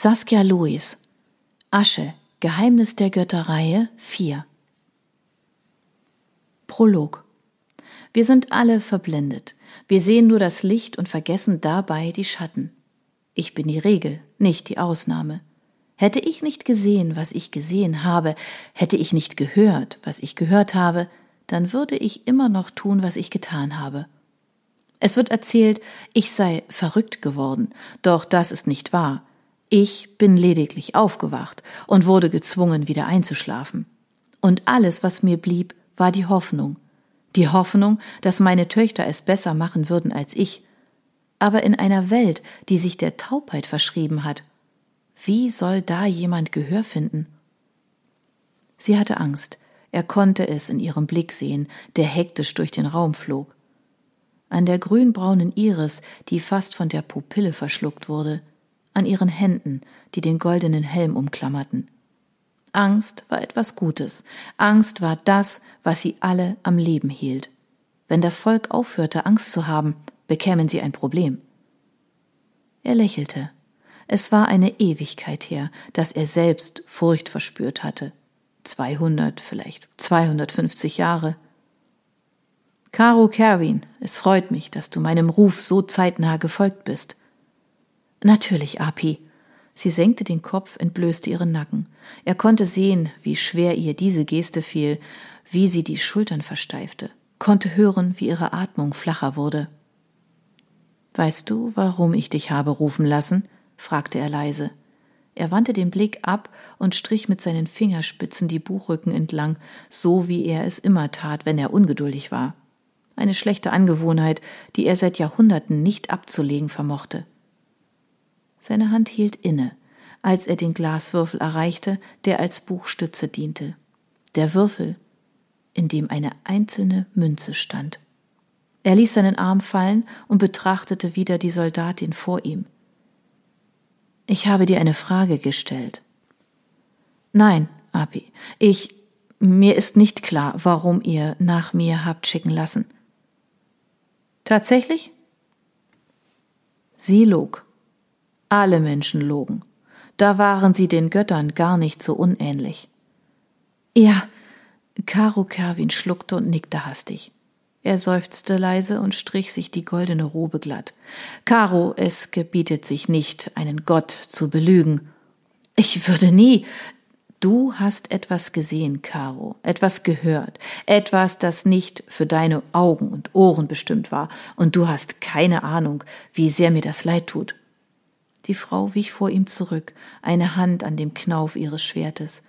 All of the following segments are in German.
Saskia Louis Asche Geheimnis der Götterreihe 4 Prolog Wir sind alle verblendet. Wir sehen nur das Licht und vergessen dabei die Schatten. Ich bin die Regel, nicht die Ausnahme. Hätte ich nicht gesehen, was ich gesehen habe, hätte ich nicht gehört, was ich gehört habe, dann würde ich immer noch tun, was ich getan habe. Es wird erzählt, ich sei verrückt geworden, doch das ist nicht wahr. Ich bin lediglich aufgewacht und wurde gezwungen, wieder einzuschlafen. Und alles, was mir blieb, war die Hoffnung. Die Hoffnung, dass meine Töchter es besser machen würden als ich. Aber in einer Welt, die sich der Taubheit verschrieben hat, wie soll da jemand Gehör finden? Sie hatte Angst. Er konnte es in ihrem Blick sehen, der hektisch durch den Raum flog. An der grünbraunen Iris, die fast von der Pupille verschluckt wurde, an ihren Händen, die den goldenen Helm umklammerten. Angst war etwas Gutes. Angst war das, was sie alle am Leben hielt. Wenn das Volk aufhörte, Angst zu haben, bekämen sie ein Problem. Er lächelte. Es war eine Ewigkeit her, dass er selbst Furcht verspürt hatte. 200, vielleicht 250 Jahre. Caro Kerwin, es freut mich, dass du meinem Ruf so zeitnah gefolgt bist. Natürlich, Api. Sie senkte den Kopf, entblößte ihren Nacken. Er konnte sehen, wie schwer ihr diese Geste fiel, wie sie die Schultern versteifte, konnte hören, wie ihre Atmung flacher wurde. Weißt du, warum ich dich habe rufen lassen? fragte er leise. Er wandte den Blick ab und strich mit seinen Fingerspitzen die Buchrücken entlang, so wie er es immer tat, wenn er ungeduldig war. Eine schlechte Angewohnheit, die er seit Jahrhunderten nicht abzulegen vermochte. Seine Hand hielt inne, als er den Glaswürfel erreichte, der als Buchstütze diente. Der Würfel, in dem eine einzelne Münze stand. Er ließ seinen Arm fallen und betrachtete wieder die Soldatin vor ihm. Ich habe dir eine Frage gestellt. Nein, Abi, ich, mir ist nicht klar, warum ihr nach mir habt schicken lassen. Tatsächlich? Sie log. Alle Menschen logen. Da waren sie den Göttern gar nicht so unähnlich. Ja, Karo Kerwin schluckte und nickte hastig. Er seufzte leise und strich sich die goldene Robe glatt. Karo, es gebietet sich nicht, einen Gott zu belügen. Ich würde nie. Du hast etwas gesehen, Karo, etwas gehört, etwas, das nicht für deine Augen und Ohren bestimmt war, und du hast keine Ahnung, wie sehr mir das leid tut. Die Frau wich vor ihm zurück, eine Hand an dem Knauf ihres Schwertes.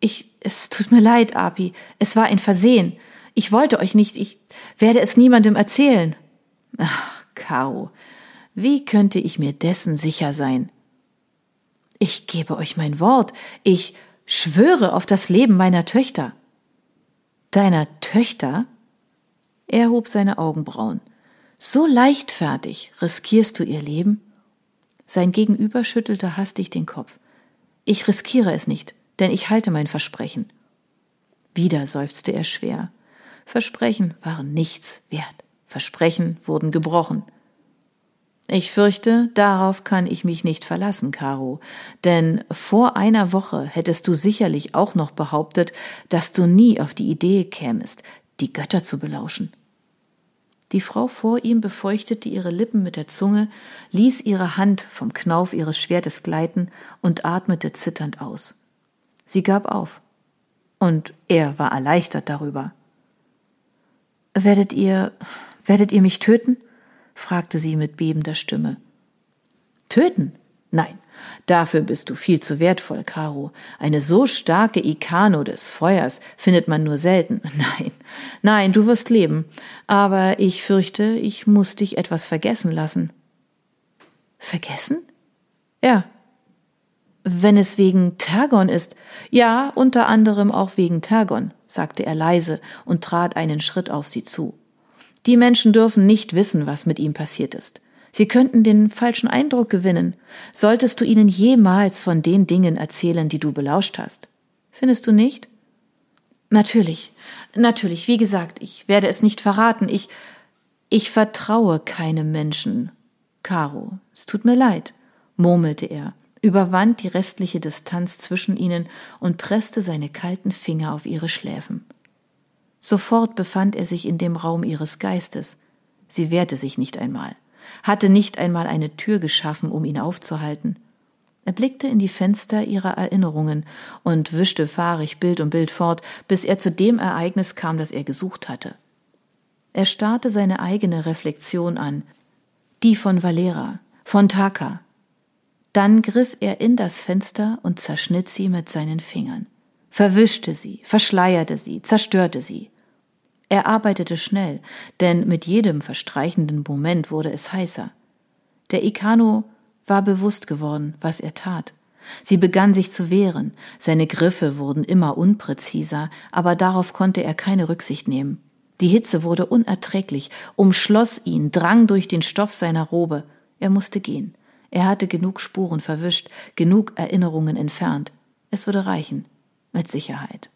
Ich, es tut mir leid, Api, es war ein Versehen. Ich wollte euch nicht, ich werde es niemandem erzählen. Ach, Caro, wie könnte ich mir dessen sicher sein? Ich gebe euch mein Wort, ich schwöre auf das Leben meiner Töchter. Deiner Töchter? Er hob seine Augenbrauen. So leichtfertig riskierst du ihr Leben? Sein Gegenüber schüttelte hastig den Kopf. Ich riskiere es nicht, denn ich halte mein Versprechen. Wieder seufzte er schwer. Versprechen waren nichts wert. Versprechen wurden gebrochen. Ich fürchte, darauf kann ich mich nicht verlassen, Caro, denn vor einer Woche hättest du sicherlich auch noch behauptet, dass du nie auf die Idee kämest, die Götter zu belauschen. Die Frau vor ihm befeuchtete ihre Lippen mit der Zunge, ließ ihre Hand vom Knauf ihres Schwertes gleiten und atmete zitternd aus. Sie gab auf. Und er war erleichtert darüber. Werdet ihr, werdet ihr mich töten? fragte sie mit bebender Stimme. Töten? Nein, dafür bist du viel zu wertvoll, Caro. Eine so starke Ikano des Feuers findet man nur selten. Nein, nein, du wirst leben. Aber ich fürchte, ich muss dich etwas vergessen lassen. Vergessen? Ja. Wenn es wegen Tergon ist. Ja, unter anderem auch wegen Tergon, sagte er leise und trat einen Schritt auf sie zu. Die Menschen dürfen nicht wissen, was mit ihm passiert ist. Sie könnten den falschen Eindruck gewinnen, solltest du ihnen jemals von den Dingen erzählen, die du belauscht hast. Findest du nicht? Natürlich, natürlich, wie gesagt, ich werde es nicht verraten. Ich, ich vertraue keinem Menschen. Caro, es tut mir leid, murmelte er, überwand die restliche Distanz zwischen ihnen und presste seine kalten Finger auf ihre Schläfen. Sofort befand er sich in dem Raum ihres Geistes. Sie wehrte sich nicht einmal, hatte nicht einmal eine Tür geschaffen, um ihn aufzuhalten. Er blickte in die Fenster ihrer Erinnerungen und wischte fahrig Bild um Bild fort, bis er zu dem Ereignis kam, das er gesucht hatte. Er starrte seine eigene Reflexion an, die von Valera, von Taka. Dann griff er in das Fenster und zerschnitt sie mit seinen Fingern, verwischte sie, verschleierte sie, zerstörte sie. Er arbeitete schnell, denn mit jedem verstreichenden Moment wurde es heißer. Der Ikano war bewusst geworden, was er tat. Sie begann sich zu wehren, seine Griffe wurden immer unpräziser, aber darauf konnte er keine Rücksicht nehmen. Die Hitze wurde unerträglich, umschloss ihn, drang durch den Stoff seiner Robe. Er musste gehen. Er hatte genug Spuren verwischt, genug Erinnerungen entfernt. Es würde reichen, mit Sicherheit.